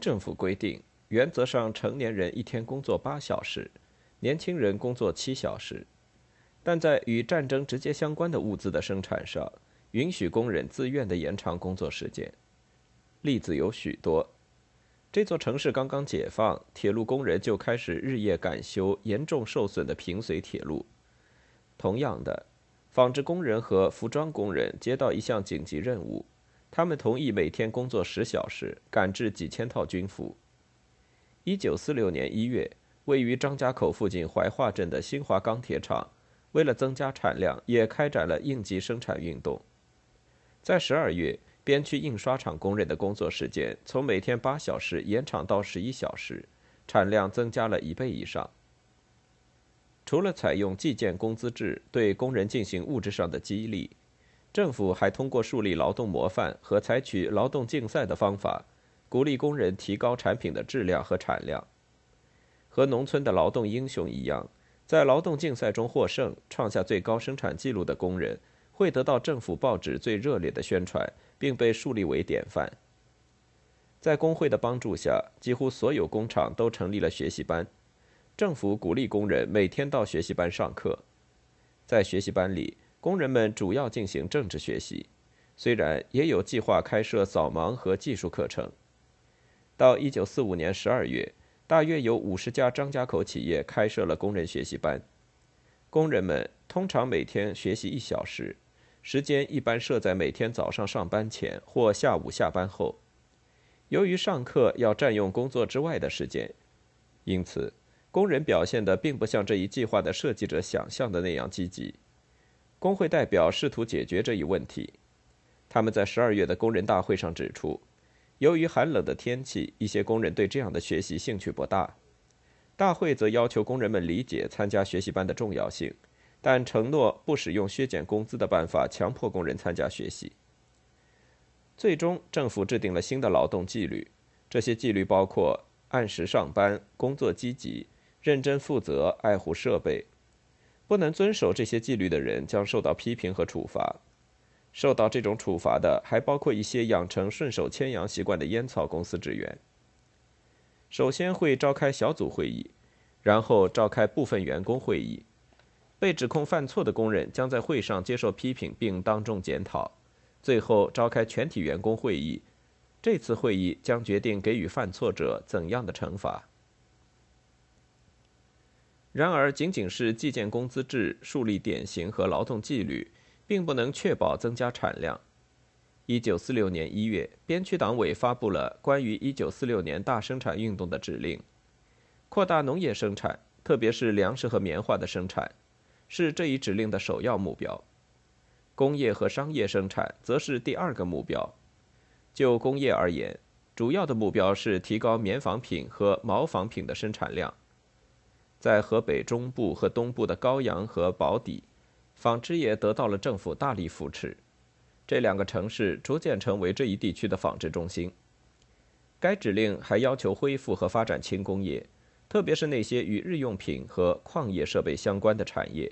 政府规定，原则上成年人一天工作八小时，年轻人工作七小时，但在与战争直接相关的物资的生产上，允许工人自愿的延长工作时间。例子有许多。这座城市刚刚解放，铁路工人就开始日夜赶修严重受损的平绥铁路。同样的，纺织工人和服装工人接到一项紧急任务。他们同意每天工作十小时，赶制几千套军服。一九四六年一月，位于张家口附近怀化镇的新华钢铁厂，为了增加产量，也开展了应急生产运动。在十二月，边区印刷厂工人的工作时间从每天八小时延长到十一小时，产量增加了一倍以上。除了采用计件工资制对工人进行物质上的激励。政府还通过树立劳动模范和采取劳动竞赛的方法，鼓励工人提高产品的质量和产量。和农村的劳动英雄一样，在劳动竞赛中获胜、创下最高生产记录的工人，会得到政府报纸最热烈的宣传，并被树立为典范。在工会的帮助下，几乎所有工厂都成立了学习班，政府鼓励工人每天到学习班上课。在学习班里，工人们主要进行政治学习，虽然也有计划开设扫盲和技术课程。到一九四五年十二月，大约有五十家张家口企业开设了工人学习班。工人们通常每天学习一小时，时间一般设在每天早上上班前或下午下班后。由于上课要占用工作之外的时间，因此工人表现的并不像这一计划的设计者想象的那样积极。工会代表试图解决这一问题。他们在十二月的工人大会上指出，由于寒冷的天气，一些工人对这样的学习兴趣不大。大会则要求工人们理解参加学习班的重要性，但承诺不使用削减工资的办法强迫工人参加学习。最终，政府制定了新的劳动纪律，这些纪律包括按时上班、工作积极、认真负责、爱护设备。不能遵守这些纪律的人将受到批评和处罚。受到这种处罚的还包括一些养成顺手牵羊习惯的烟草公司职员。首先会召开小组会议，然后召开部分员工会议。被指控犯错的工人将在会上接受批评并当众检讨。最后召开全体员工会议，这次会议将决定给予犯错者怎样的惩罚。然而，仅仅是计件工资制、树立典型和劳动纪律，并不能确保增加产量。一九四六年一月，边区党委发布了关于一九四六年大生产运动的指令，扩大农业生产，特别是粮食和棉花的生产，是这一指令的首要目标。工业和商业生产则是第二个目标。就工业而言，主要的目标是提高棉纺品和毛纺品的生产量。在河北中部和东部的高阳和宝坻，纺织业得到了政府大力扶持，这两个城市逐渐成为这一地区的纺织中心。该指令还要求恢复和发展轻工业，特别是那些与日用品和矿业设备相关的产业。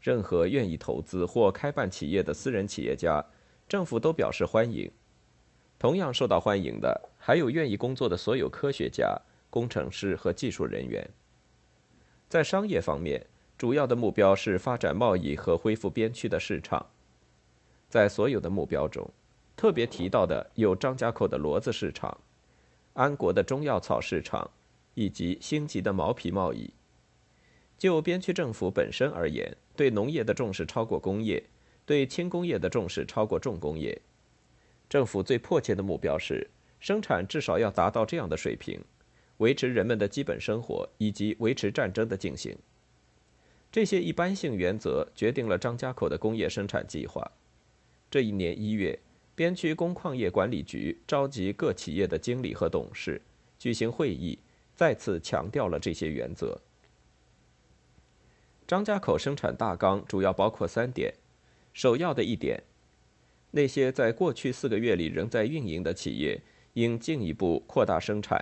任何愿意投资或开办企业的私人企业家，政府都表示欢迎。同样受到欢迎的还有愿意工作的所有科学家、工程师和技术人员。在商业方面，主要的目标是发展贸易和恢复边区的市场。在所有的目标中，特别提到的有张家口的骡子市场、安国的中药草市场，以及星级的毛皮贸易。就边区政府本身而言，对农业的重视超过工业，对轻工业的重视超过重工业。政府最迫切的目标是生产至少要达到这样的水平。维持人们的基本生活以及维持战争的进行。这些一般性原则决定了张家口的工业生产计划。这一年一月，边区工矿业管理局召集各企业的经理和董事举行会议，再次强调了这些原则。张家口生产大纲主要包括三点：首要的一点，那些在过去四个月里仍在运营的企业应进一步扩大生产；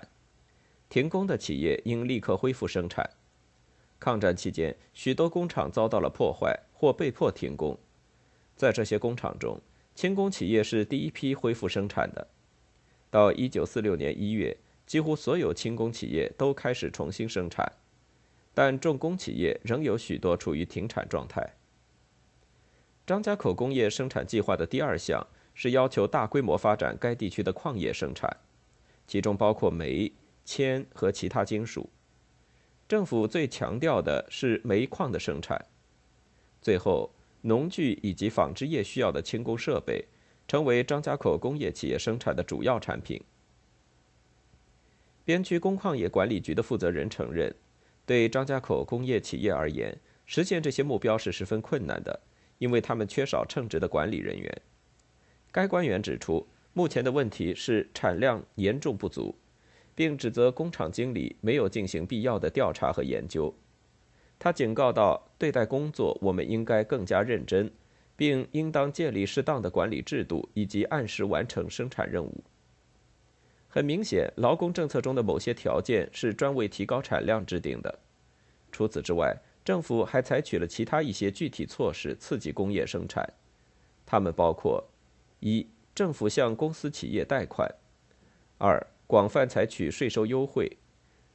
停工的企业应立刻恢复生产。抗战期间，许多工厂遭到了破坏或被迫停工。在这些工厂中，轻工企业是第一批恢复生产的。到1946年1月，几乎所有轻工企业都开始重新生产，但重工企业仍有许多处于停产状态。张家口工业生产计划的第二项是要求大规模发展该地区的矿业生产，其中包括煤、铅和其他金属。政府最强调的是煤矿的生产。最后，农具以及纺织业需要的轻工设备，成为张家口工业企业生产的主要产品。边区工矿业管理局的负责人承认，对张家口工业企业而言，实现这些目标是十分困难的，因为他们缺少称职的管理人员。该官员指出，目前的问题是产量严重不足。并指责工厂经理没有进行必要的调查和研究。他警告道：“对待工作，我们应该更加认真，并应当建立适当的管理制度，以及按时完成生产任务。”很明显，劳工政策中的某些条件是专为提高产量制定的。除此之外，政府还采取了其他一些具体措施刺激工业生产，它们包括：一、政府向公司企业贷款；二、广泛采取税收优惠，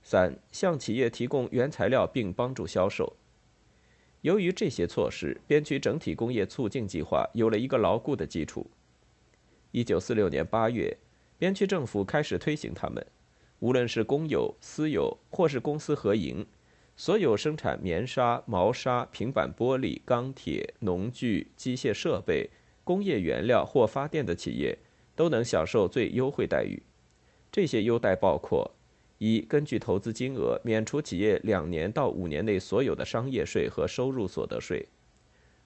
三向企业提供原材料并帮助销售。由于这些措施，边区整体工业促进计划有了一个牢固的基础。一九四六年八月，边区政府开始推行它们。无论是公有、私有或是公私合营，所有生产棉纱、毛纱、平板玻璃、钢铁、农具、机械设备、工业原料或发电的企业，都能享受最优惠待遇。这些优待包括：一、根据投资金额免除企业两年到五年内所有的商业税和收入所得税；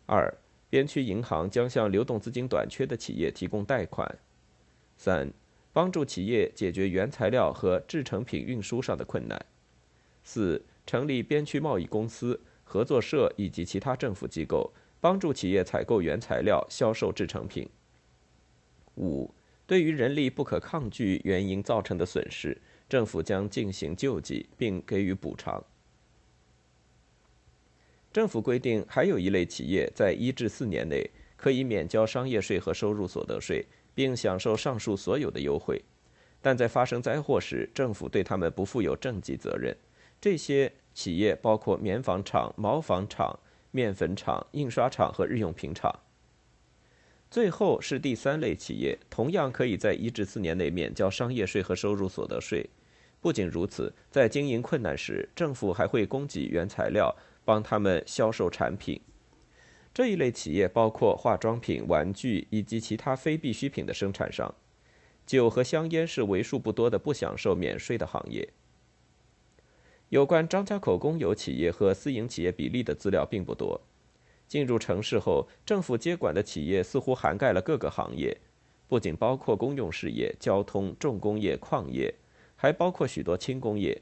二、边区银行将向流动资金短缺的企业提供贷款；三、帮助企业解决原材料和制成品运输上的困难；四、成立边区贸易公司、合作社以及其他政府机构，帮助企业采购原材料、销售制成品；五。对于人力不可抗拒原因造成的损失，政府将进行救济并给予补偿。政府规定，还有一类企业在一至四年内可以免交商业税和收入所得税，并享受上述所有的优惠，但在发生灾祸时，政府对他们不负有政绩责任。这些企业包括棉纺厂、毛纺厂、面粉厂、印刷厂和日用品厂。最后是第三类企业，同样可以在一至四年内免交商业税和收入所得税。不仅如此，在经营困难时，政府还会供给原材料，帮他们销售产品。这一类企业包括化妆品、玩具以及其他非必需品的生产商。酒和香烟是为数不多的不享受免税的行业。有关张家口公有企业和私营企业比例的资料并不多。进入城市后，政府接管的企业似乎涵盖了各个行业，不仅包括公用事业、交通、重工业、矿业，还包括许多轻工业。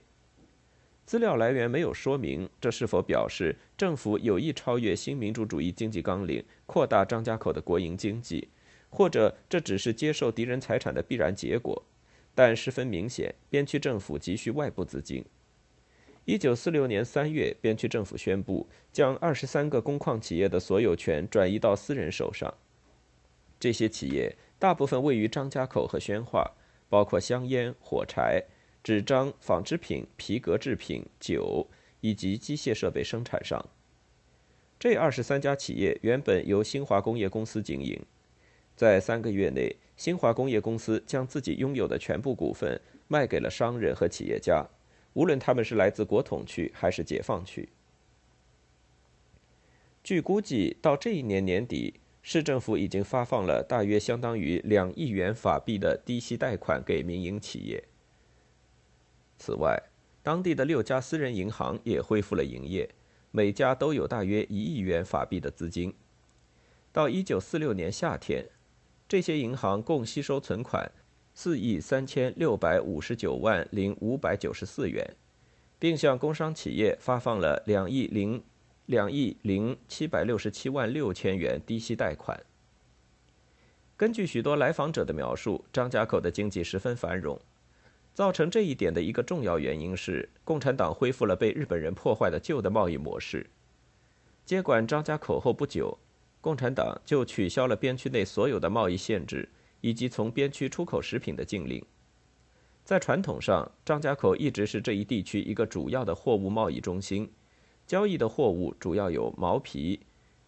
资料来源没有说明这是否表示政府有意超越新民主主义经济纲领，扩大张家口的国营经济，或者这只是接受敌人财产的必然结果。但十分明显，边区政府急需外部资金。一九四六年三月，边区政府宣布将二十三个工矿企业的所有权转移到私人手上。这些企业大部分位于张家口和宣化，包括香烟、火柴、纸张、纺织品、皮革制品、酒以及机械设备生产商。这二十三家企业原本由新华工业公司经营，在三个月内，新华工业公司将自己拥有的全部股份卖给了商人和企业家。无论他们是来自国统区还是解放区，据估计，到这一年年底，市政府已经发放了大约相当于两亿元法币的低息贷款给民营企业。此外，当地的六家私人银行也恢复了营业，每家都有大约一亿元法币的资金。到一九四六年夏天，这些银行共吸收存款四亿三千六百五十九万零五百九十四元，并向工商企业发放了两亿零两亿零七百六十七万六千元低息贷款。根据许多来访者的描述，张家口的经济十分繁荣。造成这一点的一个重要原因是，共产党恢复了被日本人破坏的旧的贸易模式。接管张家口后不久，共产党就取消了边区内所有的贸易限制以及从边区出口食品的禁令。在传统上，张家口一直是这一地区一个主要的货物贸易中心，交易的货物主要有毛皮、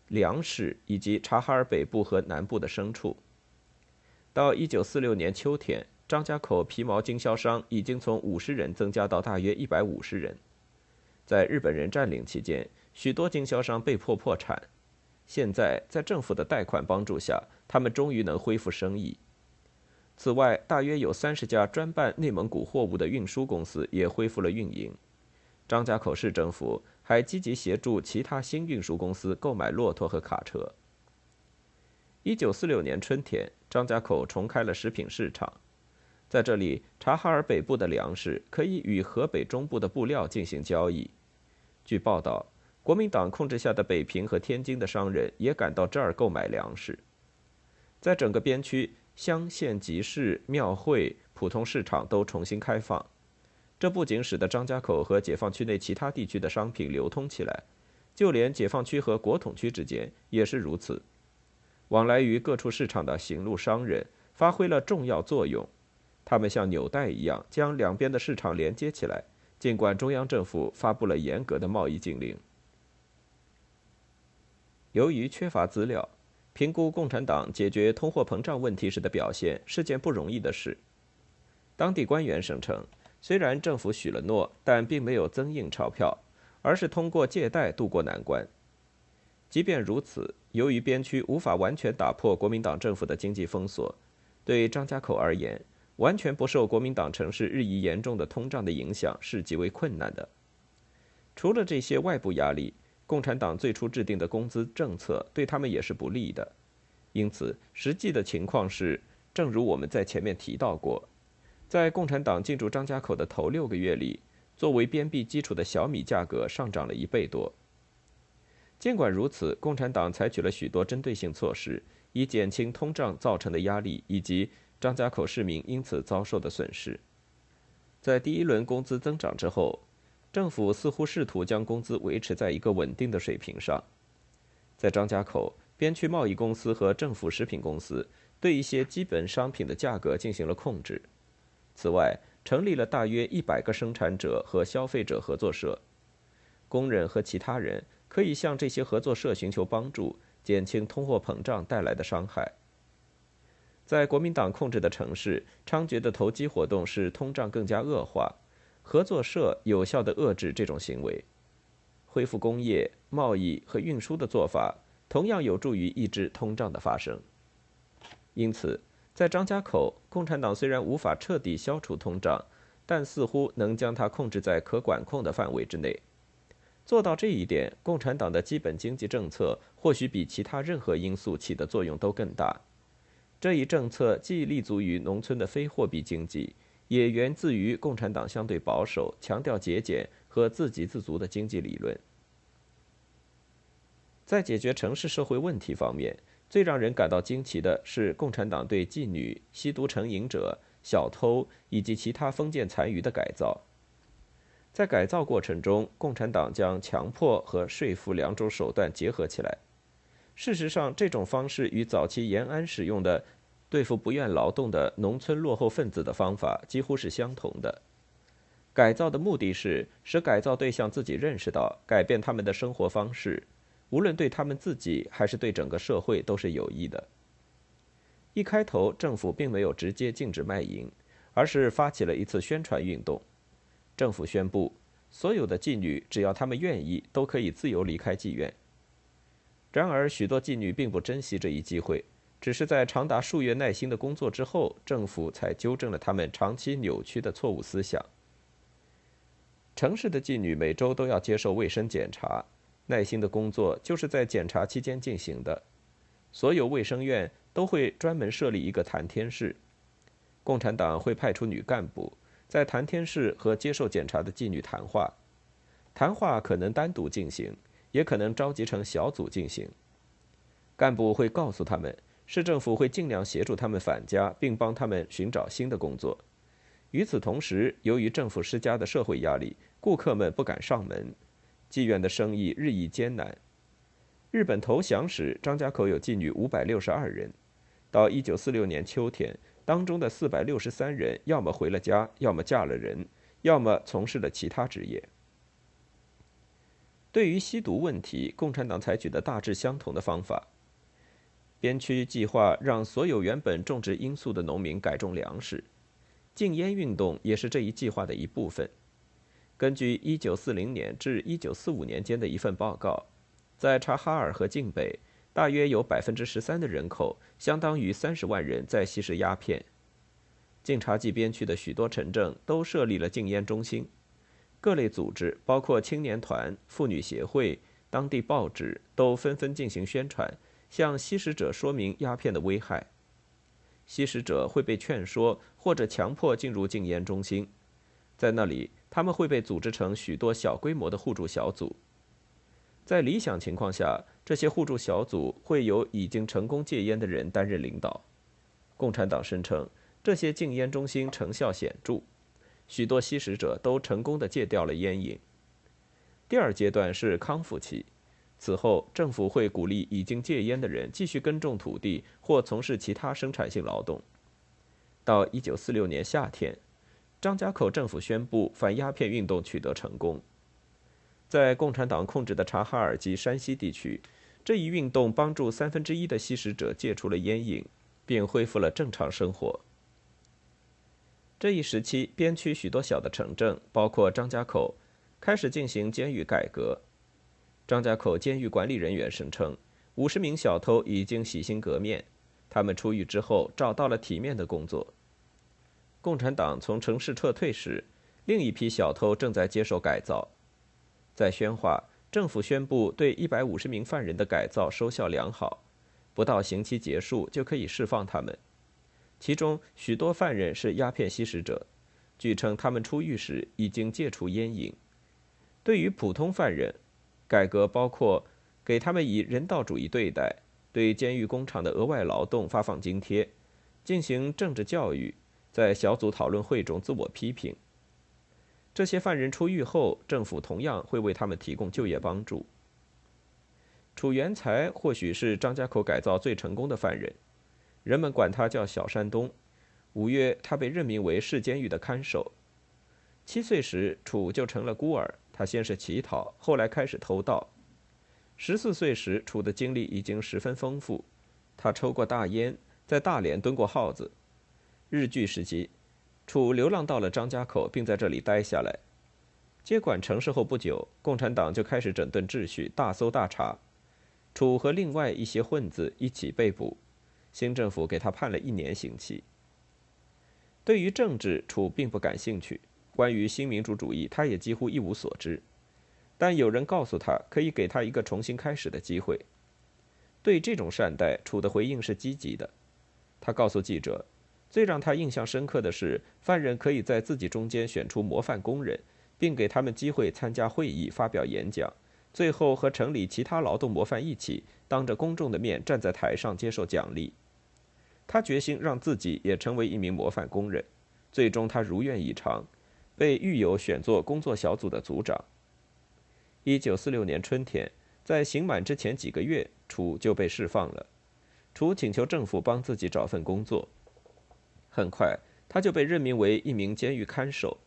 粮食以及察哈尔北部和南部的牲畜。到一九四六年秋天。张家口皮毛经销商已经从五十人增加到大约一百五十人。在日本人占领期间，许多经销商被迫破产。现在，在政府的贷款帮助下，他们终于能恢复生意。此外，大约有三十家专办内蒙古货物的运输公司也恢复了运营。张家口市政府还积极协助其他新运输公司购买骆驼和卡车。一九四六年春天，张家口重开了食品市场。在这里，察哈尔北部的粮食可以与河北中部的布料进行交易。据报道，国民党控制下的北平和天津的商人也赶到这儿购买粮食。在整个边区，乡县集市、庙会、普通市场都重新开放，这不仅使得张家口和解放区内其他地区的商品流通起来，就连解放区和国统区之间也是如此。往来于各处市场的行路商人发挥了重要作用。他们像纽带一样将两边的市场连接起来，尽管中央政府发布了严格的贸易禁令。由于缺乏资料，评估共产党解决通货膨胀问题时的表现是件不容易的事。当地官员声称，虽然政府许了诺，但并没有增印钞票，而是通过借贷渡过难关。即便如此，由于边区无法完全打破国民党政府的经济封锁，对张家口而言，完全不受国民党城市日益严重的通胀的影响是极为困难的。除了这些外部压力，共产党最初制定的工资政策对他们也是不利的。因此，实际的情况是，正如我们在前面提到过，在共产党进驻张家口的头六个月里，作为边币基础的小米价格上涨了一倍多。尽管如此，共产党采取了许多针对性措施，以减轻通胀造成的压力，以及。张家口市民因此遭受的损失，在第一轮工资增长之后，政府似乎试图将工资维持在一个稳定的水平上。在张家口，边区贸易公司和政府食品公司对一些基本商品的价格进行了控制。此外，成立了大约一百个生产者和消费者合作社，工人和其他人可以向这些合作社寻求帮助，减轻通货膨胀带来的伤害。在国民党控制的城市，猖獗的投机活动使通胀更加恶化。合作社有效地遏制这种行为，恢复工业、贸易和运输的做法同样有助于抑制通胀的发生。因此，在张家口，共产党虽然无法彻底消除通胀，但似乎能将它控制在可管控的范围之内。做到这一点，共产党的基本经济政策或许比其他任何因素起的作用都更大。这一政策既立足于农村的非货币经济，也源自于共产党相对保守、强调节俭和自给自足的经济理论。在解决城市社会问题方面，最让人感到惊奇的是共产党对妓女、吸毒成瘾者、小偷以及其他封建残余的改造。在改造过程中，共产党将强迫和说服两种手段结合起来。事实上，这种方式与早期延安使用的对付不愿劳动的农村落后分子的方法几乎是相同的。改造的目的是使改造对象自己认识到，改变他们的生活方式，无论对他们自己还是对整个社会都是有益的。一开头，政府并没有直接禁止卖淫，而是发起了一次宣传运动。政府宣布，所有的妓女只要她们愿意，都可以自由离开妓院。然而，许多妓女并不珍惜这一机会，只是在长达数月耐心的工作之后，政府才纠正了他们长期扭曲的错误思想。城市的妓女每周都要接受卫生检查，耐心的工作就是在检查期间进行的。所有卫生院都会专门设立一个谈天室，共产党会派出女干部在谈天室和接受检查的妓女谈话，谈话可能单独进行，也可能召集成小组进行。干部会告诉他们，市政府会尽量协助他们返家，并帮他们寻找新的工作。与此同时，由于政府施加的社会压力，顾客们不敢上门，妓院的生意日益艰难。日本投降时，张家口有妓女五百六十二人。到一九四六年秋天，当中的四百六十三人要么回了家，要么嫁了人，要么从事了其他职业。对于吸毒问题，共产党采取的大致相同的方法。边区计划让所有原本种植罂粟的农民改种粮食，禁烟运动也是这一计划的一部分。根据一九四零年至一九四五年间的一份报告。在察哈尔和境北，大约有百分之十三的人口，相当于三十万人，在吸食鸦片。晋察冀边区的许多城镇都设立了禁烟中心，各类组织，包括青年团、妇女协会、当地报纸，都纷纷进行宣传，向吸食者说明鸦片的危害。吸食者会被劝说或者强迫进入禁烟中心，在那里，他们会被组织成许多小规模的互助小组。在理想情况下，这些互助小组会由已经成功戒烟的人担任领导。共产党声称，这些禁烟中心成效显著，许多吸食者都成功的戒掉了烟瘾。第二阶段是康复期，此后政府会鼓励已经戒烟的人继续耕种土地或从事其他生产性劳动。到1946年夏天，张家口政府宣布反鸦片运动取得成功。在共产党控制的察哈尔及山西地区，这一运动帮助三分之一的吸食者戒除了烟瘾，并恢复了正常生活。这一时期，边区许多小的城镇，包括张家口，开始进行监狱改革。张家口监狱管理人员声称，五十名小偷已经洗心革面，他们出狱之后找到了体面的工作。共产党从城市撤退时，另一批小偷正在接受改造。在宣化，政府宣布对一百五十名犯人的改造收效良好，不到刑期结束就可以释放他们。其中许多犯人是鸦片吸食者，据称他们出狱时已经戒除烟瘾。对于普通犯人，改革包括给他们以人道主义对待，对监狱工厂的额外劳动发放津贴，进行政治教育，在小组讨论会中自我批评。这些犯人出狱后，政府同样会为他们提供就业帮助。楚元才或许是张家口改造最成功的犯人，人们管他叫小山东。五月，他被任命为市监狱的看守。七岁时，楚就成了孤儿。他先是乞讨，后来开始偷盗。十四岁时，楚的经历已经十分丰富。他抽过大烟，在大连蹲过耗子。日据时期。楚流浪到了张家口，并在这里待下来。接管城市后不久，共产党就开始整顿秩序，大搜大查。楚和另外一些混子一起被捕，新政府给他判了一年刑期。对于政治，楚并不感兴趣；关于新民主主义，他也几乎一无所知。但有人告诉他，可以给他一个重新开始的机会。对这种善待，楚的回应是积极的。他告诉记者。最让他印象深刻的是，犯人可以在自己中间选出模范工人，并给他们机会参加会议、发表演讲，最后和城里其他劳动模范一起，当着公众的面站在台上接受奖励。他决心让自己也成为一名模范工人。最终，他如愿以偿，被狱友选作工作小组的组长。一九四六年春天，在刑满之前几个月，楚就被释放了。楚请求政府帮自己找份工作。很快，他就被任命为一名监狱看守。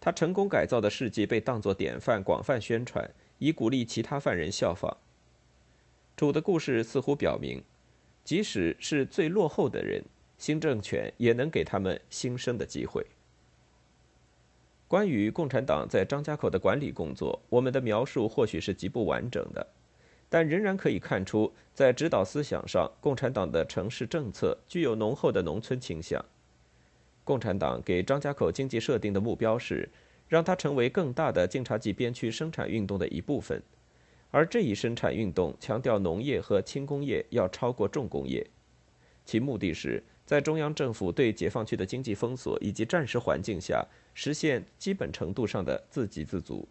他成功改造的事迹被当作典范广泛宣传，以鼓励其他犯人效仿。楚的故事似乎表明，即使是最落后的人，新政权也能给他们新生的机会。关于共产党在张家口的管理工作，我们的描述或许是极不完整的。但仍然可以看出，在指导思想上，共产党的城市政策具有浓厚的农村倾向。共产党给张家口经济设定的目标是，让它成为更大的晋察冀边区生产运动的一部分。而这一生产运动强调农业和轻工业要超过重工业，其目的是在中央政府对解放区的经济封锁以及战时环境下实现基本程度上的自给自足。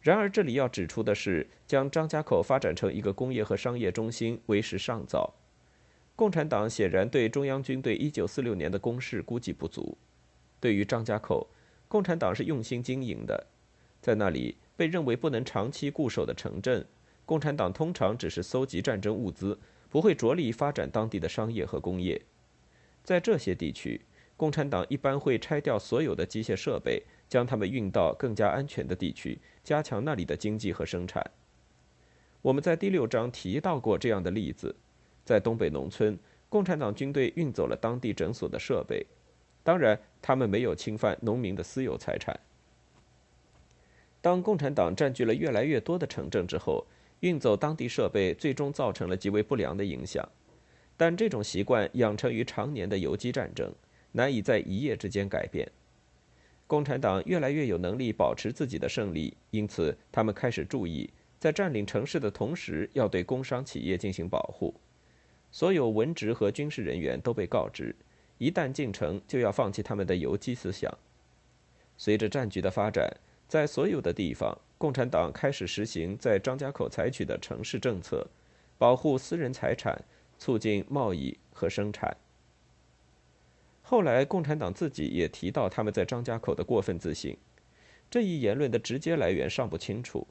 然而，这里要指出的是，将张家口发展成一个工业和商业中心为时尚早。共产党显然对中央军队1946年的攻势估计不足。对于张家口，共产党是用心经营的，在那里被认为不能长期固守的城镇，共产党通常只是搜集战争物资，不会着力发展当地的商业和工业。在这些地区，共产党一般会拆掉所有的机械设备。将它们运到更加安全的地区，加强那里的经济和生产。我们在第六章提到过这样的例子：在东北农村，共产党军队运走了当地诊所的设备，当然，他们没有侵犯农民的私有财产。当共产党占据了越来越多的城镇之后，运走当地设备最终造成了极为不良的影响。但这种习惯养成于常年的游击战争，难以在一夜之间改变。共产党越来越有能力保持自己的胜利，因此他们开始注意，在占领城市的同时，要对工商企业进行保护。所有文职和军事人员都被告知，一旦进城，就要放弃他们的游击思想。随着战局的发展，在所有的地方，共产党开始实行在张家口采取的城市政策，保护私人财产，促进贸易和生产。后来，共产党自己也提到他们在张家口的过分自信，这一言论的直接来源尚不清楚。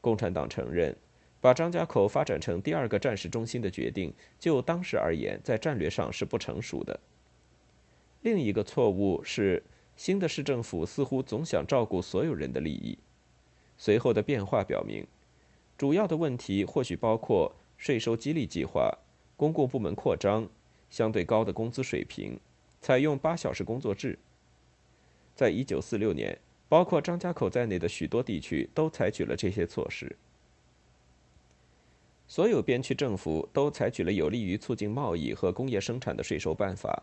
共产党承认，把张家口发展成第二个战时中心的决定，就当时而言，在战略上是不成熟的。另一个错误是，新的市政府似乎总想照顾所有人的利益。随后的变化表明，主要的问题或许包括税收激励计划、公共部门扩张、相对高的工资水平。采用八小时工作制。在一九四六年，包括张家口在内的许多地区都采取了这些措施。所有边区政府都采取了有利于促进贸易和工业生产的税收办法。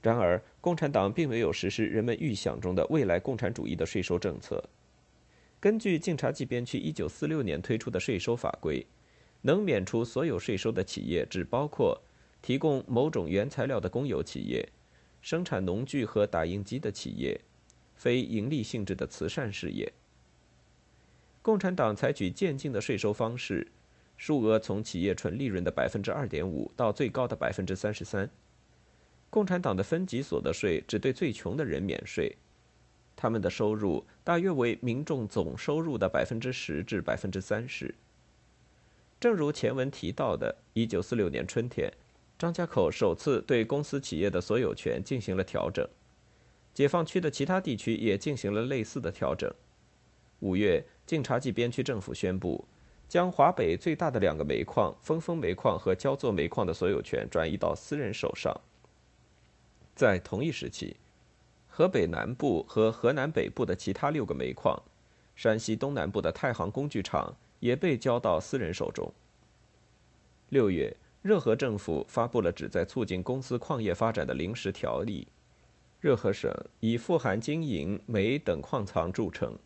然而，共产党并没有实施人们预想中的未来共产主义的税收政策。根据晋察冀边区一九四六年推出的税收法规，能免除所有税收的企业只包括提供某种原材料的公有企业。生产农具和打印机的企业，非盈利性质的慈善事业。共产党采取渐进的税收方式，数额从企业纯利润的百分之二点五到最高的百分之三十三。共产党的分级所得税只对最穷的人免税，他们的收入大约为民众总收入的百分之十至百分之三十。正如前文提到的，一九四六年春天。张家口首次对公司企业的所有权进行了调整，解放区的其他地区也进行了类似的调整。五月，晋察冀边区政府宣布，将华北最大的两个煤矿——峰峰煤矿和焦作煤矿的所有权转移到私人手上。在同一时期，河北南部和河南北部的其他六个煤矿，山西东南部的太行工具厂也被交到私人手中。六月。热河政府发布了旨在促进公司矿业发展的临时条例。热河省以富含金银、煤等矿藏著称。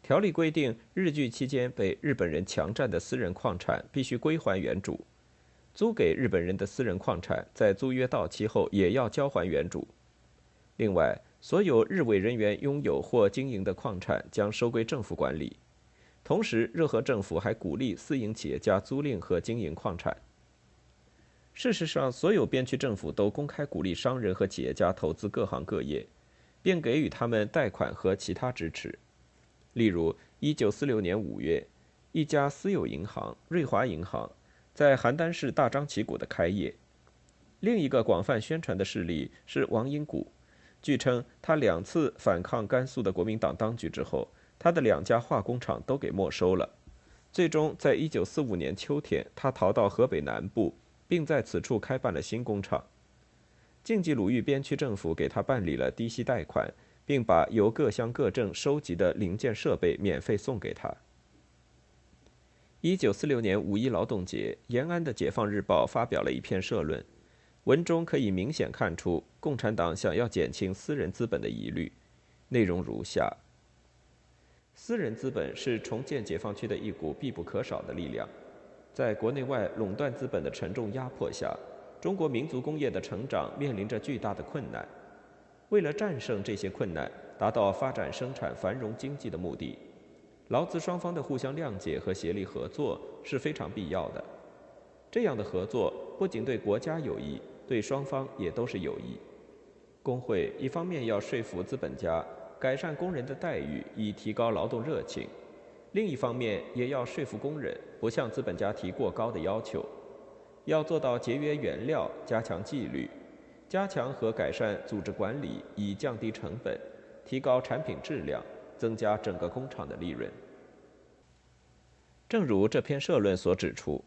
条例规定，日据期间被日本人强占的私人矿产必须归还原主；租给日本人的私人矿产在租约到期后也要交还原主。另外，所有日伪人员拥有或经营的矿产将收归政府管理。同时，热河政府还鼓励私营企业家租赁和经营矿产。事实上，所有边区政府都公开鼓励商人和企业家投资各行各业，并给予他们贷款和其他支持。例如，1946年5月，一家私有银行——瑞华银行，在邯郸市大张旗鼓地开业。另一个广泛宣传的事例是王英谷。据称，他两次反抗甘肃的国民党当局之后，他的两家化工厂都给没收了。最终，在1945年秋天，他逃到河北南部。并在此处开办了新工厂。晋冀鲁豫边区政府给他办理了低息贷款，并把由各乡各镇收集的零件设备免费送给他。一九四六年五一劳动节，延安的《解放日报》发表了一篇社论，文中可以明显看出共产党想要减轻私人资本的疑虑，内容如下：私人资本是重建解放区的一股必不可少的力量。在国内外垄断资本的沉重压迫下，中国民族工业的成长面临着巨大的困难。为了战胜这些困难，达到发展生产繁荣经济的目的，劳资双方的互相谅解和协力合作是非常必要的。这样的合作不仅对国家有益，对双方也都是有益。工会一方面要说服资本家改善工人的待遇，以提高劳动热情；另一方面也要说服工人不向资本家提过高的要求，要做到节约原料、加强纪律。加强和改善组织管理，以降低成本，提高产品质量，增加整个工厂的利润。正如这篇社论所指出，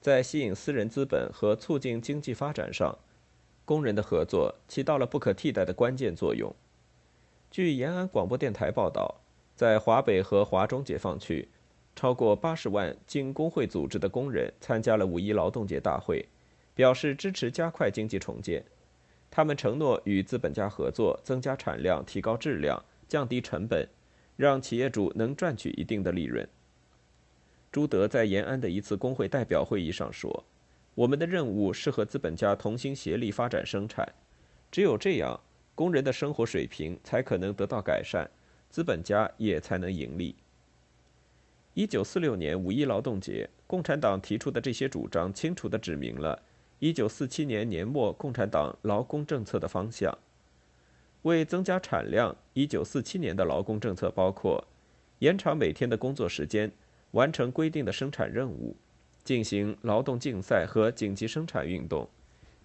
在吸引私人资本和促进经济发展上，工人的合作起到了不可替代的关键作用。据延安广播电台报道，在华北和华中解放区，超过八十万经工会组织的工人参加了五一劳动节大会，表示支持加快经济重建。他们承诺与资本家合作，增加产量、提高质量、降低成本，让企业主能赚取一定的利润。朱德在延安的一次工会代表会议上说：“我们的任务是和资本家同心协力发展生产，只有这样，工人的生活水平才可能得到改善，资本家也才能盈利。”一九四六年五一劳动节，共产党提出的这些主张，清楚地指明了。一九四七年年末，共产党劳工政策的方向，为增加产量，一九四七年的劳工政策包括延长每天的工作时间，完成规定的生产任务，进行劳动竞赛和紧急生产运动，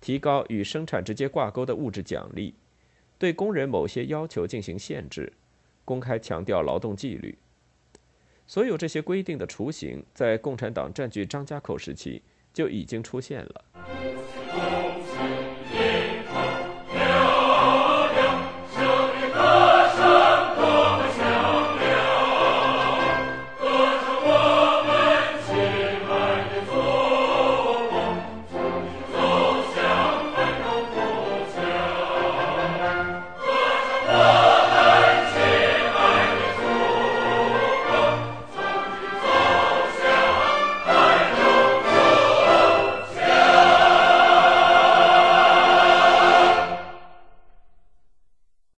提高与生产直接挂钩的物质奖励，对工人某些要求进行限制，公开强调劳动纪律。所有这些规定的雏形，在共产党占据张家口时期就已经出现了。